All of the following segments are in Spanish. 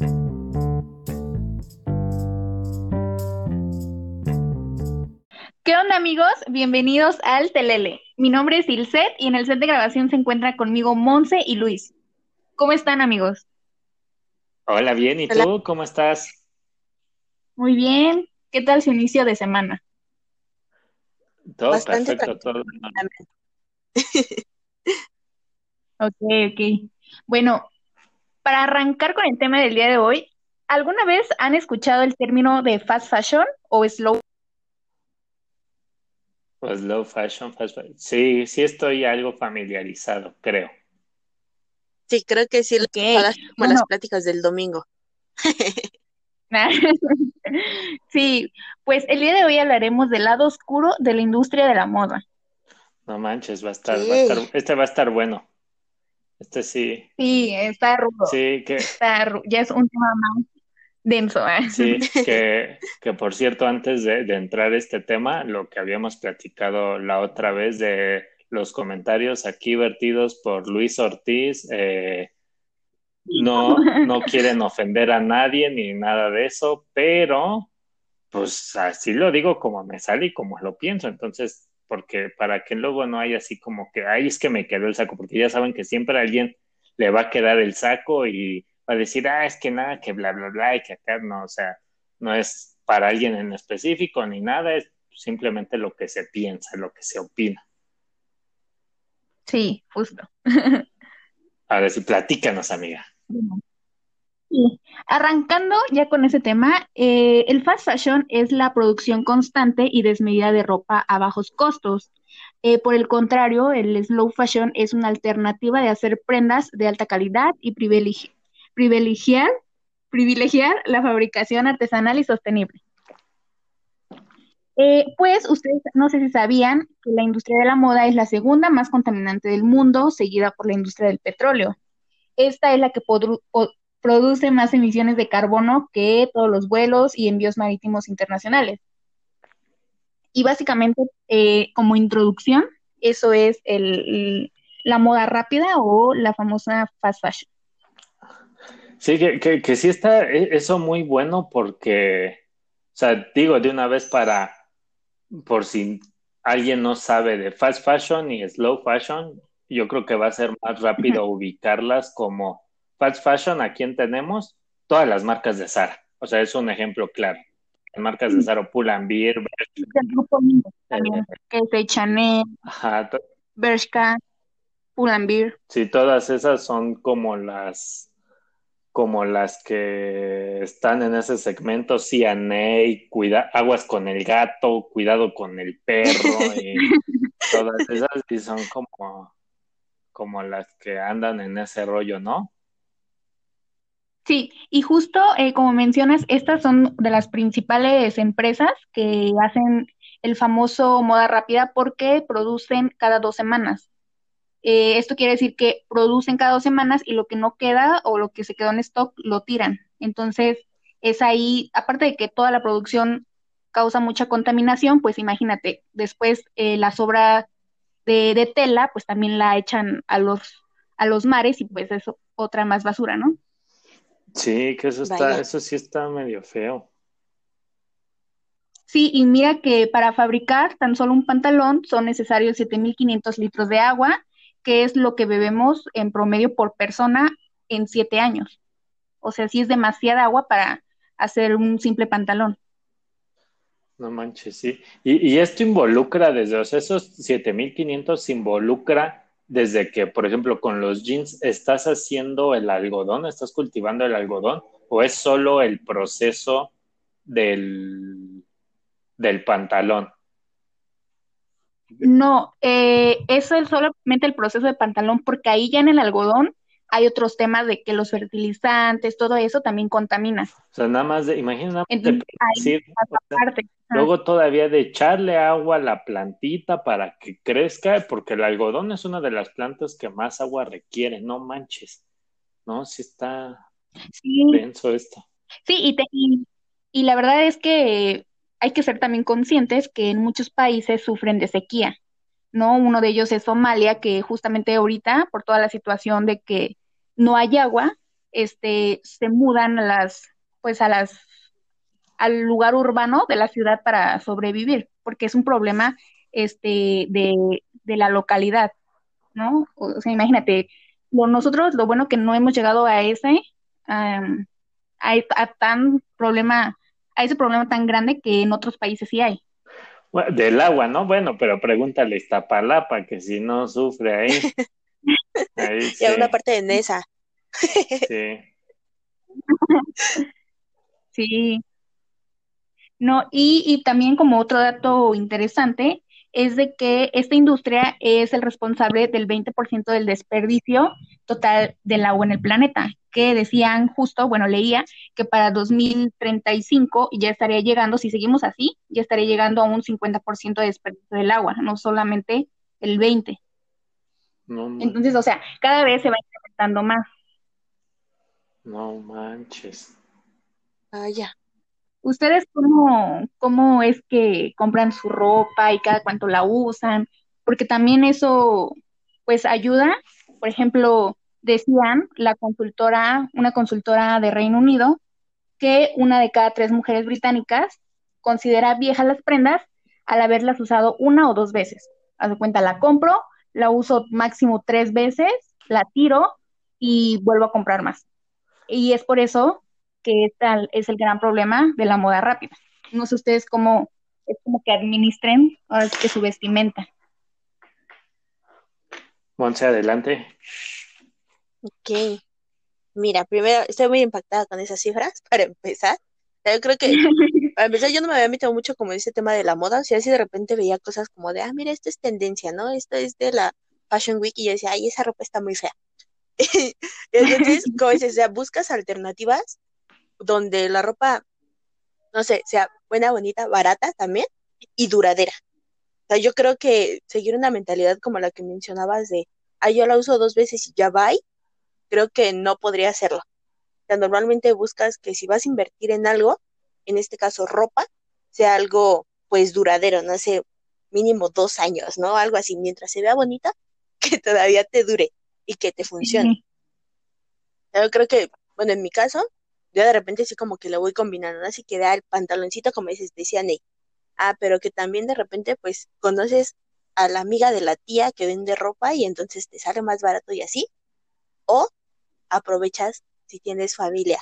¿Qué onda amigos? Bienvenidos al Telele. Mi nombre es Ilset y en el set de grabación se encuentra conmigo Monse y Luis. ¿Cómo están amigos? Hola, bien. ¿Y tú cómo estás? Muy bien. ¿Qué tal su inicio de semana? Todo perfecto, todo. ok, ok. Bueno, para arrancar con el tema del día de hoy, ¿alguna vez han escuchado el término de fast fashion o slow? Slow fashion, fast fashion. Sí, sí estoy algo familiarizado, creo. Sí, creo que sí, okay. como las pláticas del domingo. sí, pues el día de hoy hablaremos del lado oscuro de la industria de la moda. No manches, va a estar, va a estar este va a estar bueno. Este sí. Sí, está rudo. Sí, que. Está, ya es un tema más denso. ¿eh? Sí, que, que por cierto, antes de, de entrar a este tema, lo que habíamos platicado la otra vez de los comentarios aquí vertidos por Luis Ortiz, eh, no, no quieren ofender a nadie ni nada de eso, pero pues así lo digo como me sale y como lo pienso. Entonces, porque para que luego no haya así como que, ay, es que me quedó el saco, porque ya saben que siempre a alguien le va a quedar el saco y va a decir, ah, es que nada, que bla, bla, bla, y que acá no, o sea, no es para alguien en específico ni nada, es simplemente lo que se piensa, lo que se opina. Sí, justo. a ver si platícanos, amiga. Sí. Arrancando ya con ese tema, eh, el fast fashion es la producción constante y desmedida de ropa a bajos costos. Eh, por el contrario, el slow fashion es una alternativa de hacer prendas de alta calidad y privilegiar, privilegiar la fabricación artesanal y sostenible. Eh, pues ustedes no sé si sabían que la industria de la moda es la segunda más contaminante del mundo, seguida por la industria del petróleo. Esta es la que produce más emisiones de carbono que todos los vuelos y envíos marítimos internacionales. Y básicamente, eh, como introducción, eso es el, la moda rápida o la famosa fast fashion. Sí, que, que, sí está e, eso muy bueno porque, o sea, digo de una vez para, por si alguien no sabe de fast fashion y slow fashion, yo creo que va a ser más rápido ubicarlas como fast fashion, ¿a quién tenemos? Todas las marcas de Zara. O sea, es un ejemplo claro. Las marcas de Zara, Pull&Bear, el grupo también, de Chanel, Bershka, Pull&Bear. Sí, todas esas son como las como las que están en ese segmento, CNA, cuida, aguas con el gato, cuidado con el perro, y todas esas y son como como las que andan en ese rollo, ¿no? Sí, y justo eh, como mencionas, estas son de las principales empresas que hacen el famoso moda rápida porque producen cada dos semanas. Eh, esto quiere decir que producen cada dos semanas y lo que no queda o lo que se quedó en stock lo tiran. Entonces, es ahí, aparte de que toda la producción causa mucha contaminación, pues imagínate, después eh, la sobra de, tela, pues también la echan a los, a los mares y pues eso, otra más basura, ¿no? Sí, que eso está, eso sí está medio feo. Sí, y mira que para fabricar tan solo un pantalón son necesarios 7.500 litros de agua, que es lo que bebemos en promedio por persona en siete años. O sea, sí es demasiada agua para hacer un simple pantalón. No manches, sí. Y, esto involucra desde, o sea, esos 7500 involucra desde que, por ejemplo, con los jeans, ¿estás haciendo el algodón? ¿Estás cultivando el algodón? ¿O es solo el proceso del, del pantalón? No, eh, es solamente el proceso de pantalón, porque ahí ya en el algodón hay otros temas de que los fertilizantes, todo eso también contamina. O sea, nada más de, imagina, luego todavía de echarle agua a la plantita para que crezca, porque el algodón es una de las plantas que más agua requiere, no manches, ¿no? Sí está sí. denso esto. Sí, y, te, y la verdad es que hay que ser también conscientes que en muchos países sufren de sequía. ¿no? Uno de ellos es Somalia, que justamente ahorita, por toda la situación de que no hay agua, este, se mudan a las, pues a las, al lugar urbano de la ciudad para sobrevivir, porque es un problema este, de, de la localidad, ¿no? O sea, imagínate, nosotros lo bueno que no hemos llegado a ese, a, tan problema, a ese problema tan grande que en otros países sí hay. del agua, ¿no? Bueno, pero pregúntale a Iztapalapa, que si no sufre ahí. y a una parte de Nesa. sí. sí. No, y, y también como otro dato interesante, es de que esta industria es el responsable del 20% del desperdicio total del agua en el planeta, que decían justo, bueno, leía que para 2035 ya estaría llegando, si seguimos así, ya estaría llegando a un 50% de desperdicio del agua, no solamente el 20%. Entonces, o sea, cada vez se va incrementando más. No manches. Ah, ya. ¿Ustedes cómo, cómo es que compran su ropa y cada cuánto la usan? Porque también eso, pues, ayuda. Por ejemplo, decían la consultora, una consultora de Reino Unido, que una de cada tres mujeres británicas considera viejas las prendas al haberlas usado una o dos veces. Haz de cuenta, la compro, la uso máximo tres veces, la tiro y vuelvo a comprar más. Y es por eso que tal es el gran problema de la moda rápida. No sé ustedes cómo es como que administren ahora que su vestimenta. Monse, adelante. Ok. Mira, primero estoy muy impactada con esas cifras para empezar. Yo creo que para empezar yo no me había metido mucho como ese tema de la moda, o sea, así de repente veía cosas como de, ah, mira, esto es tendencia, ¿no? Esto es de la Fashion Week y yo decía, ay, esa ropa está muy fea. Entonces, como dices, o sea, buscas alternativas donde la ropa, no sé, sea buena, bonita, barata también y duradera. O sea, yo creo que seguir una mentalidad como la que mencionabas de, ah, yo la uso dos veces y ya va, creo que no podría hacerlo. O sea, normalmente buscas que si vas a invertir en algo, en este caso ropa, sea algo pues duradero, no sé, mínimo dos años, ¿no? Algo así, mientras se vea bonita, que todavía te dure y que te funcione. Yo creo que, bueno, en mi caso, yo de repente sí como que lo voy combinando, así que da el pantaloncito, como dices, decía Ney. Ah, pero que también de repente pues conoces a la amiga de la tía que vende ropa y entonces te sale más barato y así. O aprovechas si tienes familia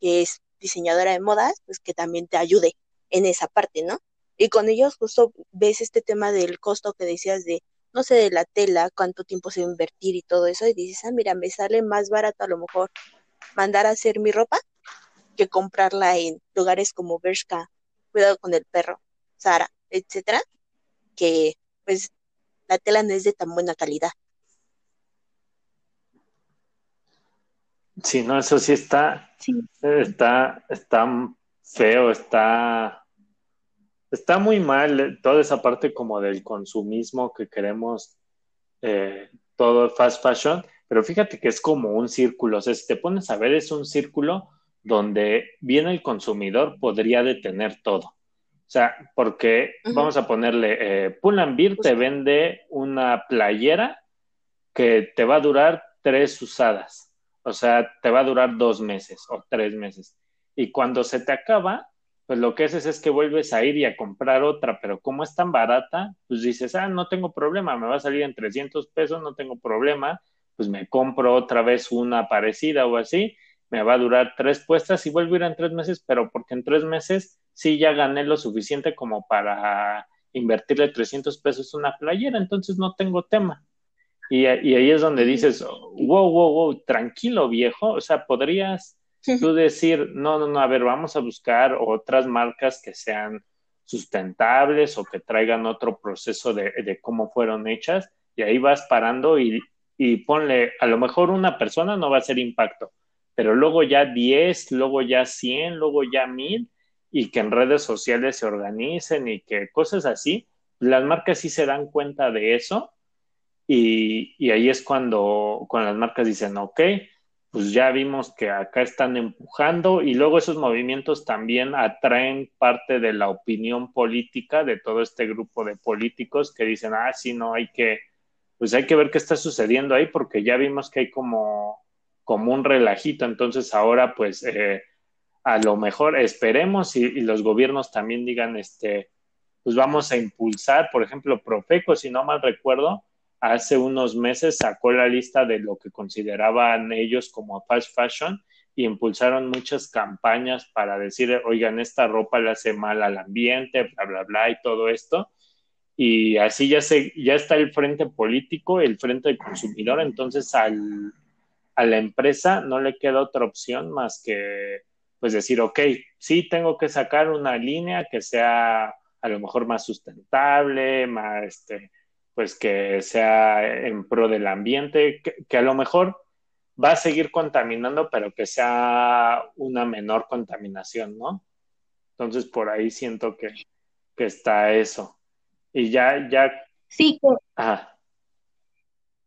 que es diseñadora de modas, pues que también te ayude en esa parte, ¿no? Y con ellos justo ves este tema del costo que decías de, no sé, de la tela, cuánto tiempo se va a invertir y todo eso, y dices, ah, mira, me sale más barato a lo mejor mandar a hacer mi ropa que comprarla en lugares como Bershka, Cuidado con el perro, Sara, etcétera, que pues la tela no es de tan buena calidad. Sí, no, eso sí está, está, está feo, está, está muy mal toda esa parte como del consumismo que queremos eh, todo fast fashion, pero fíjate que es como un círculo, o sea, si te pones a ver es un círculo donde bien el consumidor podría detener todo. O sea, porque vamos a ponerle, eh, Pull&Bear te vende una playera que te va a durar tres usadas. O sea, te va a durar dos meses o tres meses. Y cuando se te acaba, pues lo que haces es que vuelves a ir y a comprar otra, pero como es tan barata, pues dices, ah, no tengo problema, me va a salir en 300 pesos, no tengo problema, pues me compro otra vez una parecida o así, me va a durar tres puestas y vuelvo a ir en tres meses, pero porque en tres meses sí ya gané lo suficiente como para invertirle 300 pesos una playera, entonces no tengo tema. Y, ahí es donde dices, wow, wow, wow, tranquilo viejo, o sea, podrías tú decir, no, no, no, a ver, vamos a buscar otras marcas que sean sustentables o que traigan otro proceso de, de cómo fueron hechas, y ahí vas parando y, y ponle, a lo mejor una persona no va a hacer impacto, pero luego ya 10, luego ya 100, luego ya 1000 y que en redes sociales se organicen y que cosas así, las marcas sí se dan cuenta de eso y, ahí es cuando, cuando las marcas dicen, ok, pues ya vimos que acá están empujando y luego esos movimientos también atraen parte de la opinión política de todo este grupo de políticos que dicen, ah, sí, no, hay que, pues hay que ver qué está sucediendo ahí porque ya vimos que hay como como un relajito. Entonces ahora pues eh, a lo mejor esperemos y, y, los gobiernos también digan, este, pues vamos a impulsar, por ejemplo, Profeco, si no mal recuerdo, hace unos meses sacó la lista de lo que consideraban ellos como fast fashion y impulsaron muchas campañas para decir, oigan, esta ropa le hace mal al ambiente, bla, bla, bla, y todo esto. Y así ya, se, ya está el frente político, el frente del consumidor, entonces al, a la empresa no le queda otra opción más que pues decir, ok, sí tengo que sacar una línea que sea a lo mejor más sustentable, más, este, pues que sea en pro del ambiente, que, que a lo mejor va a seguir contaminando, pero que sea una menor contaminación, ¿no? Entonces, por ahí siento que, que está eso. Y ya, ya. Sí, que... Ajá.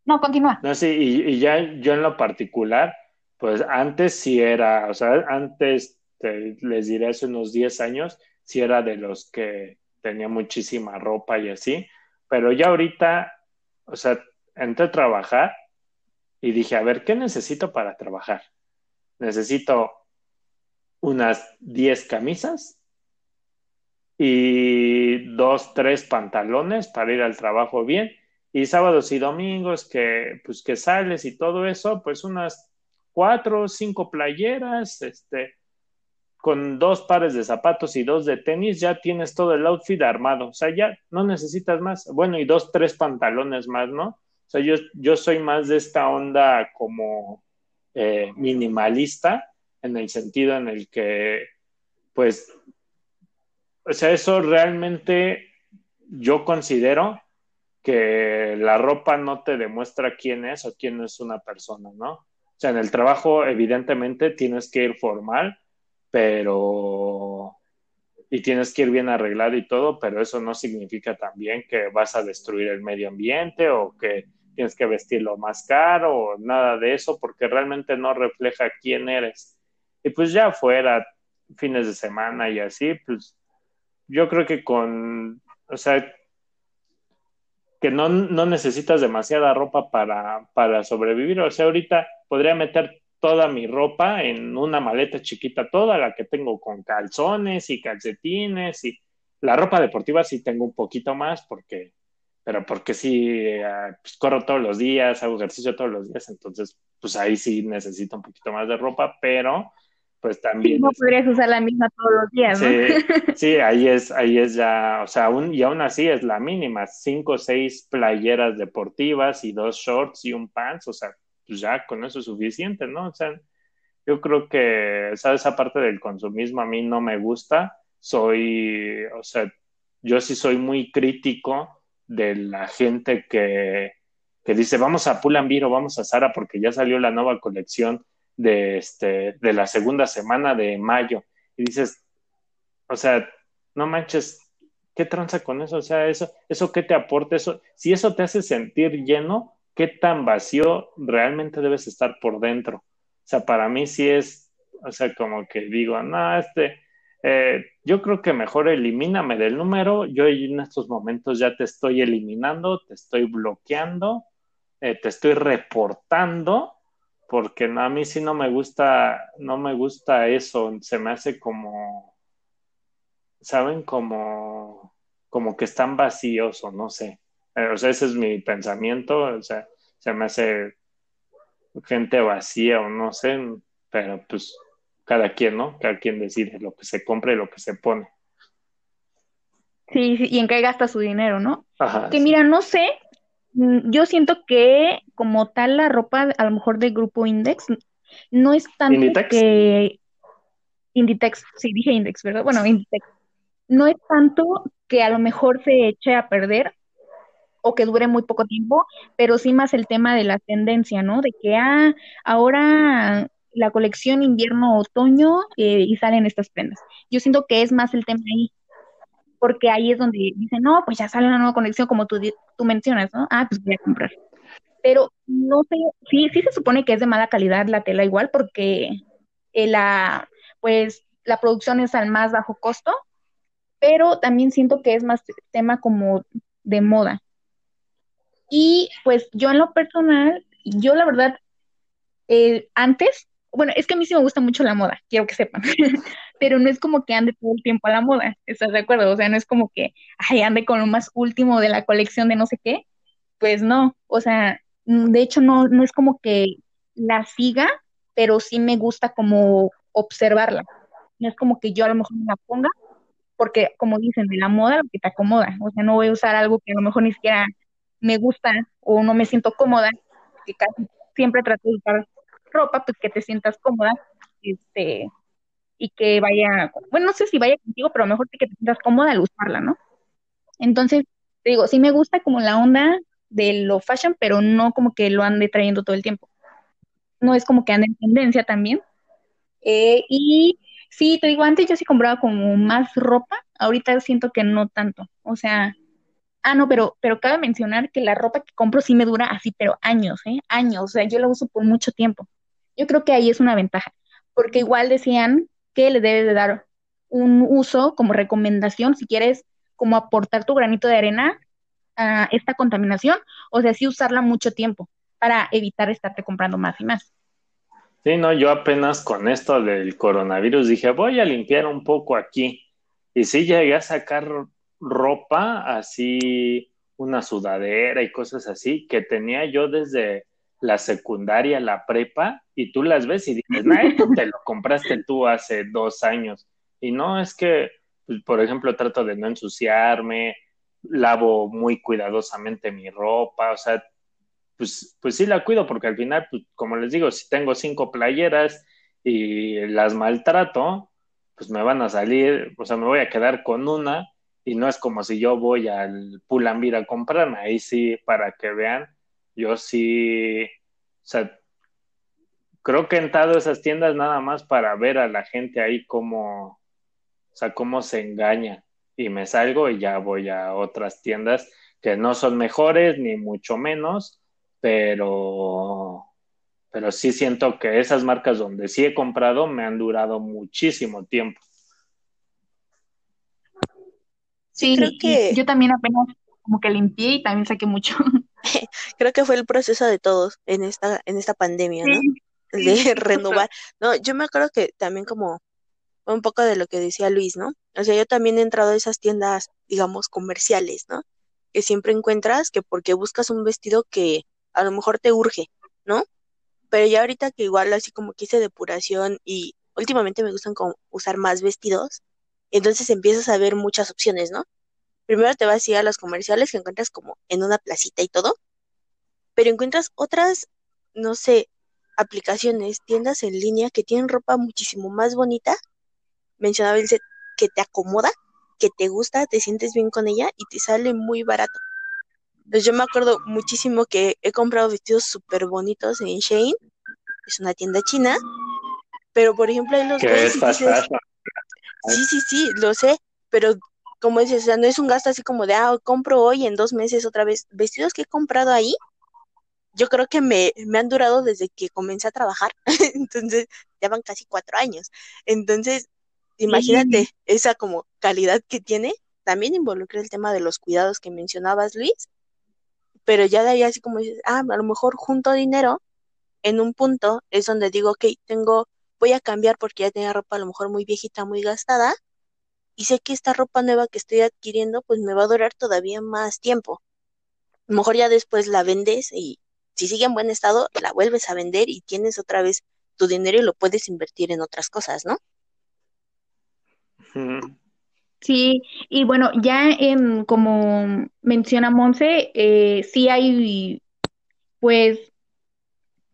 No, continúa. No, sí, y, y, ya yo en lo particular, pues antes sí era, o sea, antes, te, les diré hace unos 10 años, sí era de los que tenía muchísima ropa y así, pero ya ahorita, o sea, entré a trabajar y dije, a ver, ¿qué necesito para trabajar? Necesito unas 10 camisas y dos, tres pantalones para ir al trabajo bien. Y sábados y domingos que, pues, que sales y todo eso, pues unas cuatro o cinco playeras, este, con dos pares de zapatos y dos de tenis, ya tienes todo el outfit armado. O sea, ya no necesitas más. Bueno, y dos, tres pantalones más, ¿no? O sea, yo, yo soy más de esta onda como eh, minimalista, en el sentido en el que, pues, o sea, eso realmente yo considero que la ropa no te demuestra quién es o quién es una persona, ¿no? O sea, en el trabajo evidentemente tienes que ir formal, pero y tienes que ir bien arreglado y todo, pero eso no significa también que vas a destruir el medio ambiente o que tienes que vestirlo más caro o nada de eso, porque realmente no refleja quién eres. Y pues ya fuera fines de semana y así, pues yo creo que con, o sea, que no, no necesitas demasiada ropa para, para sobrevivir. O sea, ahorita podría meter toda mi ropa en una maleta chiquita, toda la que tengo con calzones y calcetines y la ropa deportiva sí tengo un poquito más porque pero porque sí, uh, pues corro todos los días, hago ejercicio todos los días, entonces pues ahí sí necesito un poquito más de ropa, pero pues también... Sí, no podrías usar la misma todos los días, ¿no? Sí, sí, ahí es, ahí es ya, o sea, aún, y aún así es la mínima, cinco o seis playeras deportivas y dos shorts y un pants, o sea, pues ya con eso es suficiente, ¿no? O sea, yo creo que, ¿sabes? Esa parte del consumismo a mí no me gusta, soy, o sea, yo sí soy muy crítico de la gente que, que dice, vamos a Pull&Bear o vamos a Sara porque ya salió la nueva colección de, este, de la segunda semana de mayo. Y dices, o sea, no manches, ¿qué tranza con eso? O sea, eso, eso qué te aporta, eso, si eso te hace sentir lleno, ¿qué tan vacío realmente debes estar por dentro? O sea, para mí sí es, o sea, como que digo, no, este, eh, yo creo que mejor elimíname del número. Yo en estos momentos ya te estoy eliminando, te estoy bloqueando, eh, te estoy reportando, porque a mí sí no me gusta, no me gusta eso. Se me hace como, ¿saben? Como, como que están vacíos o no sé. Eh, o sea, ese es mi pensamiento. O sea, se me hace gente vacía o no sé, pero pues cada quien, ¿no? Cada quien decide lo que se compra y lo que se pone. Sí, sí, y en qué gasta su dinero, ¿no? Ajá, que mira, no sé, mm, yo siento que como tal la ropa, a lo mejor de grupo Index, no es tanto ¿Inditex? que Inditex, sí dije Index, ¿verdad? Bueno, Inditex. No es tanto que a lo mejor se eche a perder o que dure muy poco tiempo, pero sí más el tema de la tendencia, ¿no? De que, ah, ahora la colección invierno-otoño eh, y salen estas prendas. Yo siento que es más el tema ahí, porque ahí es donde dicen, no, pues ya sale una nueva colección como tú, tú mencionas, ¿no? Ah, pues voy a comprar. Pero no sé, sí, sí se supone que es de mala calidad la tela igual, porque eh, la, pues, la producción es al más bajo costo, pero también siento que es más tema como de moda. Y pues yo en lo personal, yo la verdad eh, antes, bueno, es que a mí sí me gusta mucho la moda, quiero que sepan, pero no es como que ande todo el tiempo a la moda, ¿estás de acuerdo? O sea, no es como que, ay, ande con lo más último de la colección de no sé qué, pues no, o sea, mm, de hecho no, no es como que la siga, pero sí me gusta como observarla. No es como que yo a lo mejor me la ponga, porque como dicen, de la moda lo que te acomoda. O sea, no voy a usar algo que a lo mejor ni siquiera me gusta o no me siento cómoda, que casi siempre trato de usar ropa, pues que te sientas cómoda, este, y que vaya, bueno, no sé si vaya contigo, pero mejor que te sientas cómoda al usarla, ¿no? Entonces, te digo, sí me gusta como la onda de lo fashion, pero no como que lo ande trayendo todo el tiempo. No es como que ande en tendencia también. Eh, y sí, te digo, antes yo sí compraba como más ropa, ahorita siento que no tanto. O sea, ah, no, pero, pero cabe mencionar que la ropa que compro sí me dura así, pero años, ¿eh? Años, o sea, yo la uso por mucho tiempo. Yo creo que ahí es una ventaja, porque igual decían que le debes de dar un uso como recomendación si quieres como aportar tu granito de arena a esta contaminación, o sea, sí usarla mucho tiempo para evitar estarte comprando más y más. Sí, no, yo apenas con esto del coronavirus dije, voy a limpiar un poco aquí. Y sí llegué a sacar ropa así, una sudadera y cosas así, que tenía yo desde la secundaria, la prepa, y tú las ves y dices, no, esto te lo compraste tú hace dos años. Y no, es que, pues, por ejemplo, trato de no ensuciarme, lavo muy cuidadosamente mi ropa, o sea, pues, pues sí la cuido porque al final, pues, como les digo, si tengo cinco playeras y las maltrato, pues me van a salir, o sea, me voy a quedar con una y no es como si yo voy al Pulambir a comprarme, ahí sí, para que vean, yo sí, o sea, creo que he entrado a esas tiendas nada más para ver a la gente ahí cómo, o sea, cómo se engaña y me salgo y ya voy a otras tiendas que no son mejores ni mucho menos, pero pero sí siento que esas marcas donde sí he comprado me han durado muchísimo tiempo. Sí, creo que yo también apenas como que limpié y también saqué mucho. creo que fue el proceso de todos en esta en esta pandemia, ¿no? de renovar. No, yo me acuerdo que también como un poco de lo que decía Luis, ¿no? O sea, yo también he entrado a esas tiendas, digamos, comerciales, ¿no? Que siempre encuentras que porque buscas un vestido que a lo mejor te urge, ¿no? Pero ya ahorita que igual así como quise depuración y últimamente me gustan como usar más vestidos, entonces empiezas a ver muchas opciones, ¿no? Primero te vas a ir a los comerciales que encuentras como en una placita y todo, pero encuentras otras, no sé, aplicaciones, tiendas en línea que tienen ropa muchísimo más bonita. Mencionaba el set que te acomoda, que te gusta, te sientes bien con ella y te sale muy barato. Entonces yo me acuerdo muchísimo que he comprado vestidos súper bonitos en Shane, es una tienda china, pero por ejemplo en los Sí, sí, sí, lo sé, pero como dices, o sea, no es un gasto así como de, ah, compro hoy en dos meses otra vez. Vestidos que he comprado ahí, yo creo que me, me han durado desde que comencé a trabajar, entonces ya van casi cuatro años. Entonces, imagínate esa como calidad que tiene. También involucra el tema de los cuidados que mencionabas, Luis, pero ya de ahí así como dices, ah, a lo mejor junto dinero, en un punto es donde digo, ok, tengo voy a cambiar porque ya tenía ropa a lo mejor muy viejita, muy gastada, y sé que esta ropa nueva que estoy adquiriendo pues me va a durar todavía más tiempo. A lo mejor ya después la vendes y si sigue en buen estado, la vuelves a vender y tienes otra vez tu dinero y lo puedes invertir en otras cosas, ¿no? Sí, y bueno, ya en, como menciona Monse, eh, sí hay pues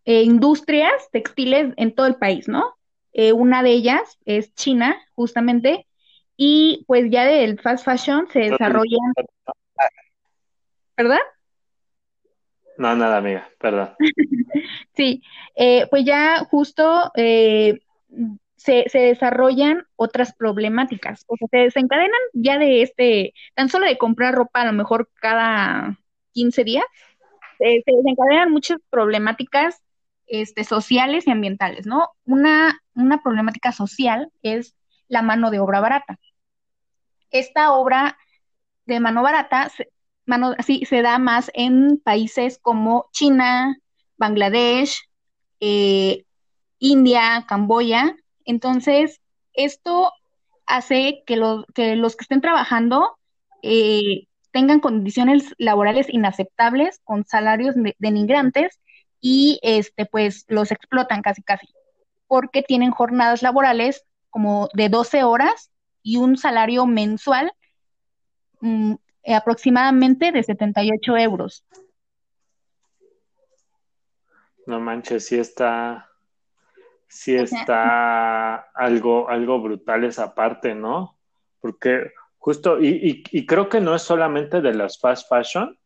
eh, industrias textiles en todo el país, ¿no? Eh, una de ellas es China, justamente, y pues ya del fast fashion se desarrolla. ¿Verdad? No, nada, amiga, perdón. sí, eh, pues ya justo se, se, desarrollan otras problemáticas, o sea, se desencadenan ya de este, tan solo de comprar ropa a lo mejor cada 15 días, se desencadenan muchas problemáticas este, sociales y ambientales, ¿no? Una, una problemática social es la mano de obra barata. Esta obra de mano barata mano, sí, se da más en países como China, Bangladesh, eh, India, Camboya. Entonces, esto hace que, que los que estén trabajando eh, tengan condiciones laborales inaceptables, con salarios denigrantes y este, pues los explotan casi casi, porque tienen jornadas laborales como de 12 horas y un salario mensual mm, aproximadamente de 78 euros. No manches, sí está, sí está algo, algo brutal esa parte, ¿no? Porque justo, y, y, creo que no es solamente de las fast fashion,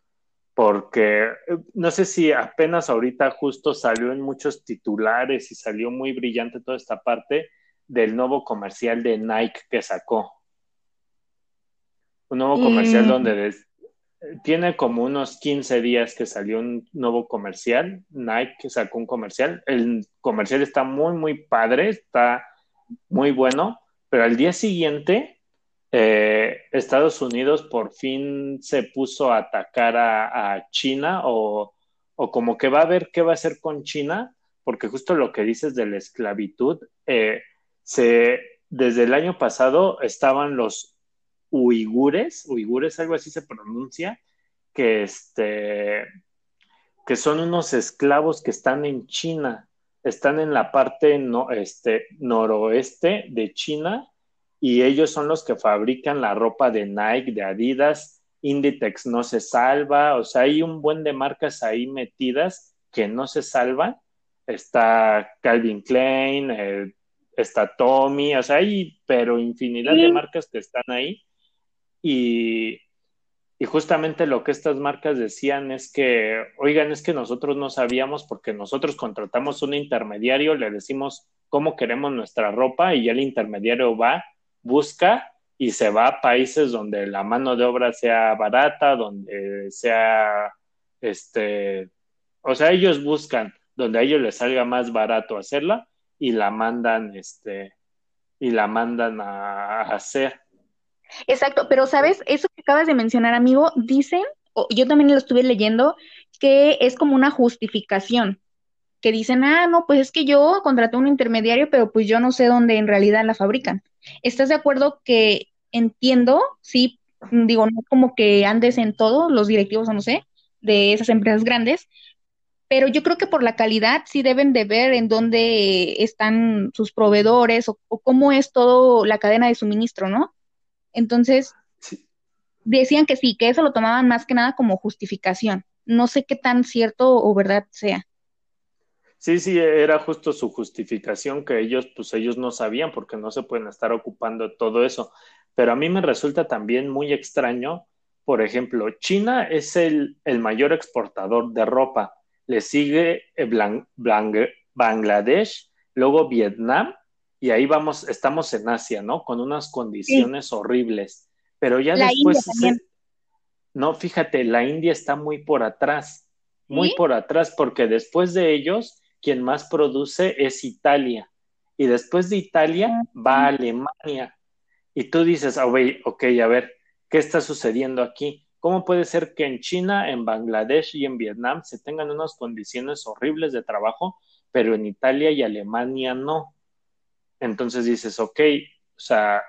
porque eh, no sé si apenas ahorita justo salió en muchos titulares y salió muy brillante toda esta parte del nuevo comercial de Nike que sacó. Un nuevo comercial mm. donde tiene como unos 15 días que salió un nuevo comercial. Nike sacó un comercial. El comercial está muy, muy padre, está muy bueno, pero al día siguiente eh, Estados Unidos por fin se puso a atacar a, China o, como que va a ver qué va a hacer con China, porque justo lo que dices de la esclavitud, eh, se, desde el año pasado estaban los uigures, uigures, algo así se pronuncia, que, este, que son unos esclavos que están en China, están en la parte este, noroeste de China y ellos son los que fabrican la ropa de Nike, de Adidas, Inditex no se salva, o sea, hay un buen de marcas ahí metidas que no se salvan. Está Calvin Klein, eh, está Tommy, o sea, hay pero infinidad de marcas que están ahí y, y justamente lo que estas marcas decían es que, oigan, es que nosotros no sabíamos porque nosotros contratamos un intermediario, le decimos cómo queremos nuestra ropa y ya el intermediario va, busca y se va a países donde la mano de obra sea barata, donde sea, este, o sea, ellos buscan donde a ellos les salga más barato hacerla y la mandan, este, y la mandan a hacer. Exacto, pero sabes, eso que acabas de mencionar, amigo, dicen, yo también lo estuve leyendo, que es como una justificación, que dicen, ah, no, pues es que yo contraté un intermediario, pero pues yo no sé dónde en realidad la fabrican. ¿Estás de acuerdo que entiendo, sí, digo, no como que andes en todo, los directivos o no sé, de esas empresas grandes, pero yo creo que por la calidad sí deben de ver en dónde están sus proveedores o, o cómo es todo la cadena de suministro, ¿no? Entonces, decían que sí, que eso lo tomaban más que nada como justificación. No sé qué tan cierto o verdad sea. Sí, sí, era justo su justificación que ellos, pues ellos no sabían porque no se pueden estar ocupando de todo eso. Pero a mí me resulta también muy extraño, por ejemplo, China es el, el mayor exportador de ropa, le sigue Bangladesh, luego Vietnam y ahí vamos, estamos en Asia, ¿no? Con unas condiciones horribles. Pero ya después... no, fíjate, la India está muy por atrás, muy por atrás, porque después de ellos, quien más produce es Italia. Y después de Italia ah, va a Alemania. Y tú dices, oh, ok, a ver, ¿qué está sucediendo aquí? ¿Cómo puede ser que en China, en Bangladesh y en Vietnam se tengan unas condiciones horribles de trabajo, pero en Italia y Alemania no? Entonces dices, ok, o sea,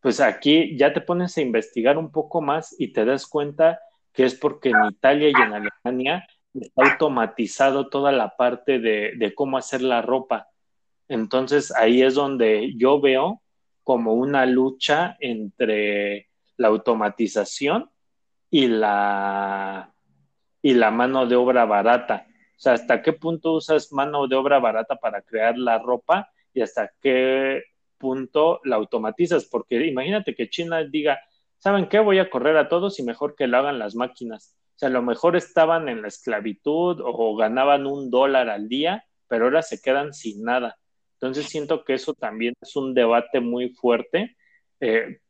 pues aquí ya te pones a investigar un poco más y te das cuenta que es porque en Italia y en Alemania está automatizado toda la parte de, de cómo hacer la ropa. Entonces ahí es donde yo veo como una lucha entre la automatización y la, y la mano de obra barata. O sea, ¿hasta qué punto usas mano de obra barata para crear la ropa y hasta qué punto la automatizas, porque imagínate que China diga, ¿saben qué? Voy a correr a todos y mejor que lo hagan las máquinas. O sea, a lo mejor estaban en la esclavitud o ganaban un dólar al día, pero ahora se quedan sin nada. Entonces siento que eso también es un debate muy fuerte. Eh,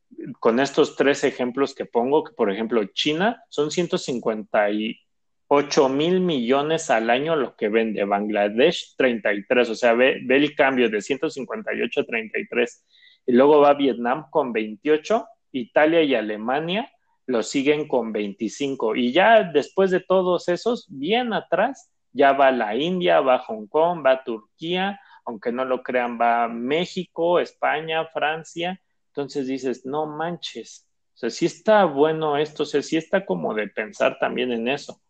con estos tres ejemplos que pongo, que por ejemplo China son 150 y 8 mil millones al año lo que vende. Bangladesh, 33. O sea, ve, ve, el cambio de 158 a 33. Y luego va Vietnam con 28. Italia y Alemania lo siguen con 25. Y ya después de todos esos, bien atrás, ya va la India, va Hong Kong, va Turquía, aunque no lo crean, va México, España, Francia. Entonces dices, no manches, o sea, sí está bueno esto, o sea, sí está como de pensar también en eso.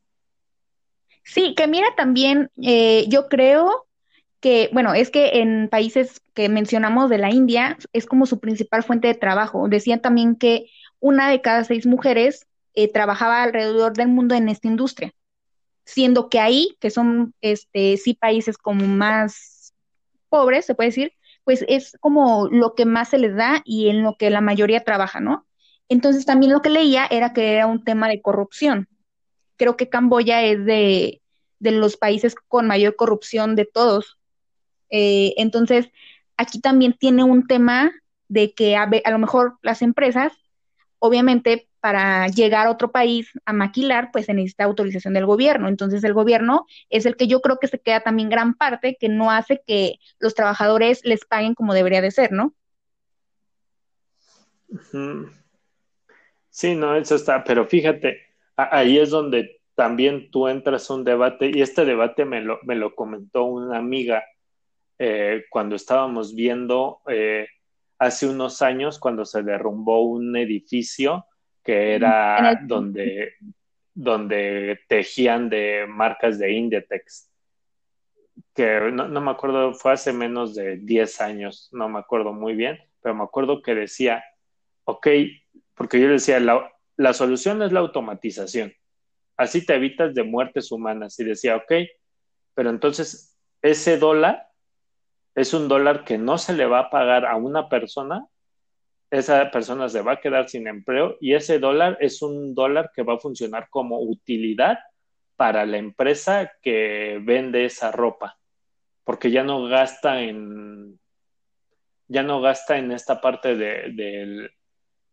Sí, que mira también, eh, yo creo que, bueno, es que en países que mencionamos de la India es como su principal fuente de trabajo. Decían también que una de cada seis mujeres eh, trabajaba alrededor del mundo en esta industria, siendo que ahí, que son este, sí países como más pobres, se puede decir, pues es como lo que más se les da y en lo que la mayoría trabaja, ¿no? Entonces también lo que leía era que era un tema de corrupción. Creo que Camboya es de, los países con mayor corrupción de todos. Eh, entonces, aquí también tiene un tema de que a, lo mejor las empresas, obviamente, para llegar a otro país a maquilar, pues se necesita autorización del gobierno. Entonces, el gobierno es el que yo creo que se queda también gran parte que no hace que los trabajadores les paguen como debería de ser, ¿no? Sí, no, eso está, pero fíjate, ahí es donde también tú entras a un debate, y este debate me lo, me lo comentó una amiga eh, cuando estábamos viendo eh, hace unos años, cuando se derrumbó un edificio que era donde, donde tejían de marcas de Inditex, que no, no, me acuerdo, fue hace menos de 10 años, no me acuerdo muy bien, pero me acuerdo que decía, ok, porque yo decía, la, la solución es la automatización, así te evitas de muertes humanas, y decía, ok, pero entonces ese dólar es un dólar que no se le va a pagar a una persona, esa persona se va a quedar sin empleo y ese dólar es un dólar que va a funcionar como utilidad para la empresa que vende esa ropa, porque ya no gasta en ya no gasta en esta parte de,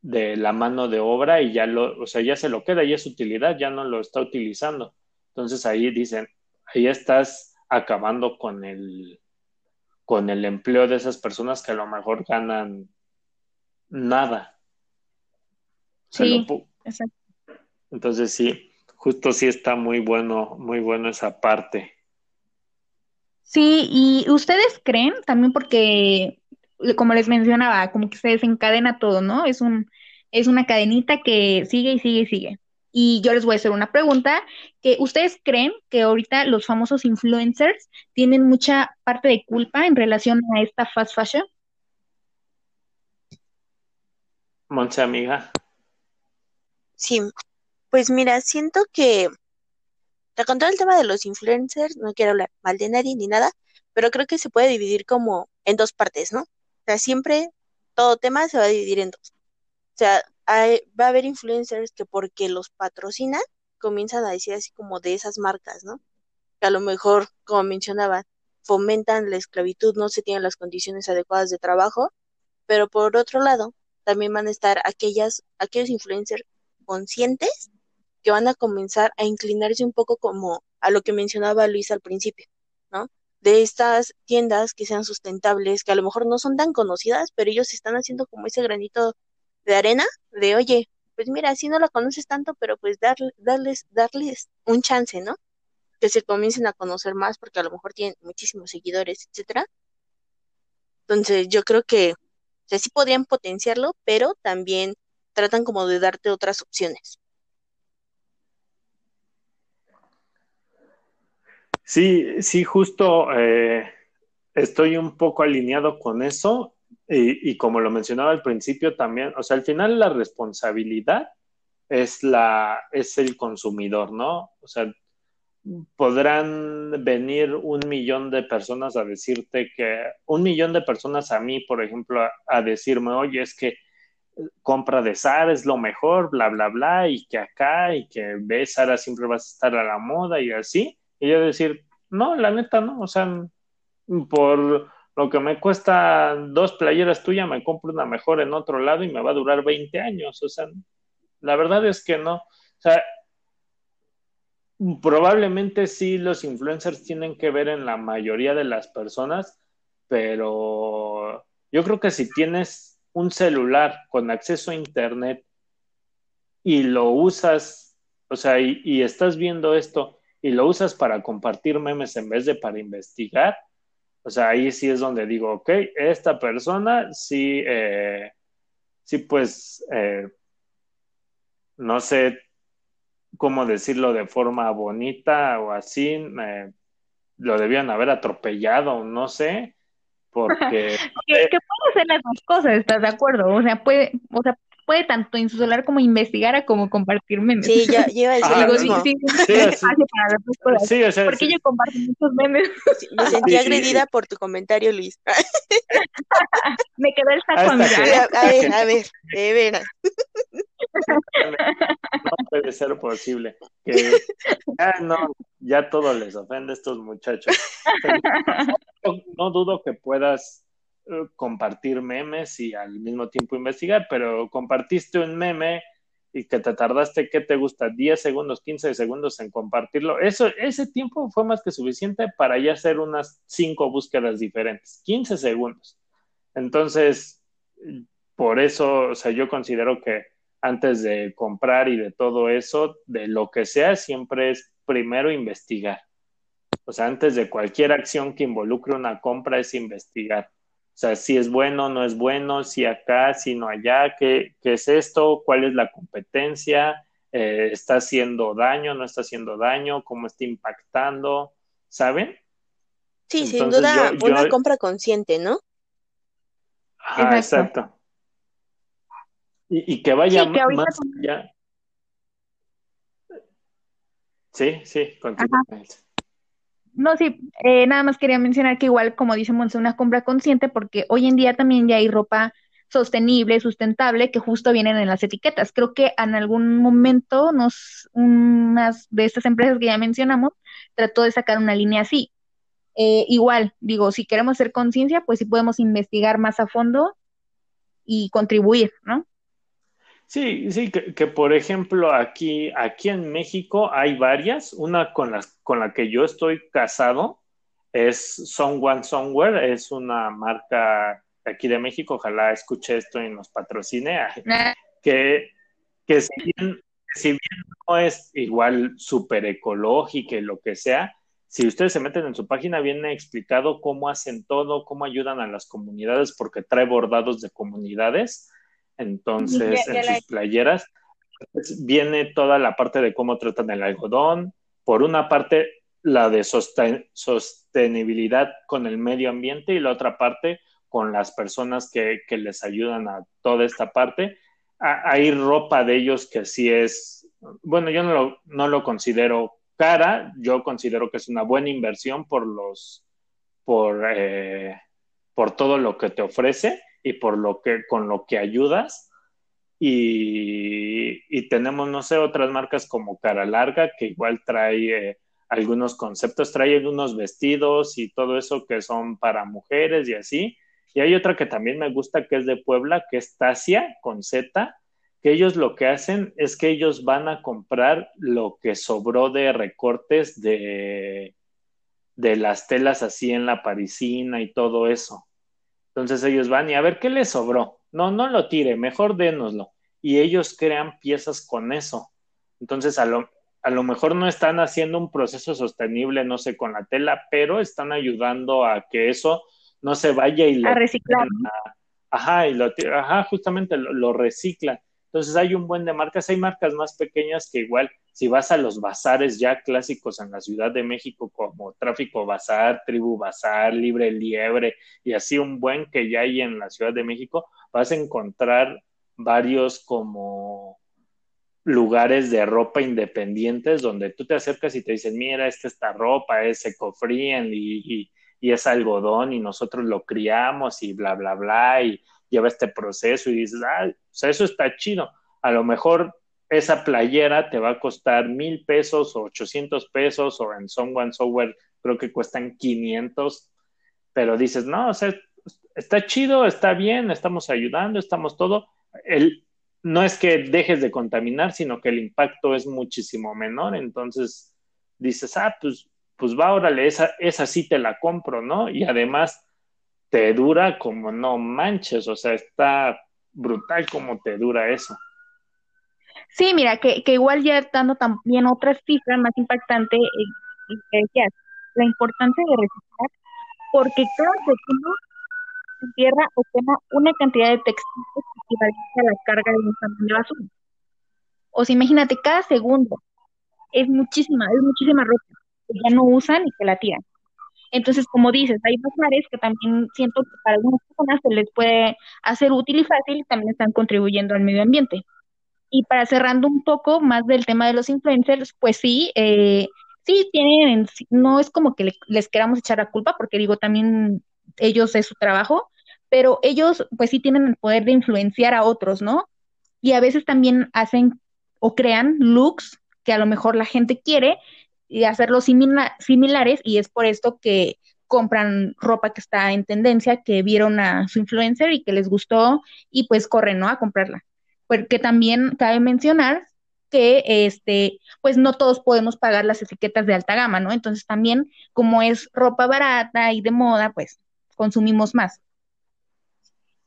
de, la mano de obra y ya lo, o sea, ya se lo queda y es utilidad, ya no lo está utilizando. Entonces ahí dicen, ahí estás acabando con el, con el empleo de esas personas que a lo mejor ganan nada. Sí, exacto. Entonces sí, justo sí está muy bueno, muy bueno esa parte. Sí, y ustedes creen también porque, como les mencionaba, como que se desencadena todo, ¿no? Es un, es una cadenita que sigue y sigue y sigue. Y yo les voy a hacer una pregunta, que ustedes creen que ahorita los famosos influencers tienen mucha parte de culpa en relación a esta fast fashion? Monse, amiga. Sí, pues mira, siento que con todo el tema de los influencers, no quiero hablar mal de nadie ni nada, pero creo que se puede dividir como en dos partes, ¿no? O sea, siempre todo tema se va a dividir en dos. O sea, va a haber influencers que porque los patrocinan, comienzan a decir así como de esas marcas, ¿no? Que a lo mejor, como mencionaba, fomentan la esclavitud, no se tienen las condiciones adecuadas de trabajo, pero por otro lado, también van a estar aquellas, aquellos influencers conscientes que van a comenzar a inclinarse un poco como a lo que mencionaba Luis al principio, ¿no? De estas tiendas que sean sustentables, que a lo mejor no son tan conocidas, pero ellos están haciendo como ese granito de arena, de oye, pues mira, si no la conoces tanto, pero pues darles, darles un chance, ¿no? Que se comiencen a conocer más porque a lo mejor tienen muchísimos seguidores, etcétera. Entonces, yo creo que, sí podrían potenciarlo, pero también tratan como de darte otras opciones. Sí, sí, justo eh, estoy un poco alineado con eso y, como lo mencionaba al principio también, o sea, al final la responsabilidad es, la, es el consumidor, ¿no? O sea, podrán venir un millón de personas a decirte que, un millón de personas a mí, por ejemplo, a, decirme, oye, es que compra de Sara es lo mejor, bla, bla, bla, y que acá, y que ves, Sara siempre vas a estar a la moda y así. Y yo decir, no, la neta no, o sea, por lo que me cuesta dos playeras tuyas, me compro una mejor en otro lado y me va a durar 20 años. O sea, la verdad es que no. O sea, probablemente sí los influencers tienen que ver en la mayoría de las personas, pero yo creo que si tienes un celular con acceso a Internet y lo usas, o sea, y, y estás viendo esto y lo usas para compartir memes en vez de para investigar, o sea, ahí sí es donde digo, ok, esta persona sí, eh, sí pues, eh, no sé cómo decirlo de forma bonita o así, lo debían haber atropellado, no sé, porque... es que puede hacer las dos cosas, ¿estás de acuerdo? O sea, puede, o sea, puede tanto insular como investigar a como compartir memes. Sí, sí, sí, Sí, sí. para las dos cosas. Sí, o sea, Porque sí. yo comparto muchos memes. Me sentí Sí, sí, agredida sí. por tu comentario, Luis. Me quedó el saco a. A ver, a ver, de veras. no puede ser posible. Que ya no, ya todo les ofende a estos muchachos. No, no dudo que puedas compartir memes y al mismo tiempo investigar, pero compartiste un meme y que te tardaste, ¿qué te gusta? 10 segundos, 15 segundos en compartirlo. Eso, ese tiempo fue más que suficiente para ya hacer unas cinco búsquedas diferentes. 15 segundos. Entonces, por eso, o sea, yo considero que antes de comprar y de todo eso, de lo que sea, siempre es primero investigar. O sea, antes de cualquier acción que involucre una compra es investigar. O sea, si es bueno, no es bueno, si acá, si no allá, qué, qué es esto, cuál es la competencia, eh, está haciendo daño, no está haciendo daño, cómo está impactando, ¿saben? Sí, sin duda, yo- una yo- compra consciente, ¿no? Ajá, Exacto. exacto. Y, y que vaya Sí, que ahorita más allá. Sí, sí, continúa. No, sí, eh, nada más quería mencionar que igual, como dice Monse, una compra consciente, porque hoy en día también ya hay ropa sostenible, sustentable, que justo vienen en las etiquetas. Creo que en algún momento nos, unas de estas empresas que ya mencionamos trató de sacar una línea así. Eh, igual, digo, si queremos hacer conciencia, pues sí podemos investigar más a fondo y contribuir, ¿no? Sí, sí, que, que, por ejemplo aquí, aquí en México hay varias. Una con las, con la que yo estoy casado es Someone Somewhere, es una marca aquí de México, ojalá escuche esto y nos patrocine, que, que si, bien, si bien no es igual súper ecológica y lo que sea, si ustedes se meten en su página, viene explicado cómo hacen todo, cómo ayudan a las comunidades, porque trae bordados de comunidades. Entonces, Ya- ya en la- sus playeras pues, viene toda la parte de cómo tratan el algodón. Por una parte, la de sosten- sostenibilidad con el medio ambiente y la otra parte con las personas que, que les ayudan a toda esta parte. A- hay ropa de ellos que sí es, bueno, yo no lo, no lo considero cara, yo considero que es una buena inversión por los, por, eh, por todo lo que te ofrece y por lo que, con lo que ayudas. Y, y tenemos, no sé, otras marcas como Cara Larga, que igual trae eh, algunos conceptos, trae algunos vestidos y todo eso que son para mujeres y así. Y hay otra que también me gusta, que es de Puebla, que es Tasia, con Z, que ellos lo que hacen es que ellos van a comprar lo que sobró de recortes de, de las telas así en la parisina y todo eso. Entonces ellos van y a ver qué les sobró. No, no lo tire, mejor dénoslo. Y ellos crean piezas con eso. Entonces a lo, a lo mejor no están haciendo un proceso sostenible, no sé, con la tela, pero están ayudando a que eso no se vaya y lo A reciclar. Ajá, y lo, ajá, justamente lo, lo reciclan. Entonces hay un buen de marcas, hay marcas más pequeñas que igual, si vas a los bazares ya clásicos en la Ciudad de México, como Tráfico Bazar, Tribu Bazar, Libre Liebre, y así un buen que ya hay en la Ciudad de México, vas a encontrar varios como lugares de ropa independientes donde tú te acercas y te dicen, mira, esta esta ropa es eco-friendly y, y, y es algodón y nosotros lo criamos y bla, bla, bla, y lleva este proceso y dices, ah, o sea, eso está chido. A lo mejor esa playera te va a costar mil pesos o ochocientos pesos o en Someone Software creo que cuestan 500, pero dices, no, o sea, está chido, está bien, estamos ayudando, estamos todo. No es que dejes de contaminar, sino que el impacto es muchísimo menor, entonces dices, ah, pues, pues va, órale, esa, esa sí te la compro, ¿no? Y además te dura como no manches, o sea, está brutal como te dura eso. Sí, mira, que, que igual ya dando también otras cifras más impactantes, eh, la importancia de reciclar, porque cada segundo se tierra o quema una cantidad de textiles equivalente a la carga de un camión basura. O sea, imagínate, cada segundo es muchísima, es muchísima ropa que ya no usan y que la tiran. Entonces, como dices, hay bazares que también siento que para algunas personas se les puede hacer útil y fácil y también están contribuyendo al medio ambiente. Y para cerrando un poco más del tema de los influencers, pues sí, eh, sí tienen, no es como que les queramos echar la culpa, porque digo, también ellos es su trabajo, pero ellos pues sí tienen el poder de influenciar a otros, ¿no? Y a veces también hacen o crean looks que a lo mejor la gente quiere y hacerlos similares y es por esto que compran ropa que está en tendencia, que vieron a su influencer y que les gustó y pues corren, ¿no? A comprarla. Porque también cabe mencionar que este, pues no todos podemos pagar las etiquetas de alta gama, ¿no? Entonces también como es ropa barata y de moda, pues consumimos más.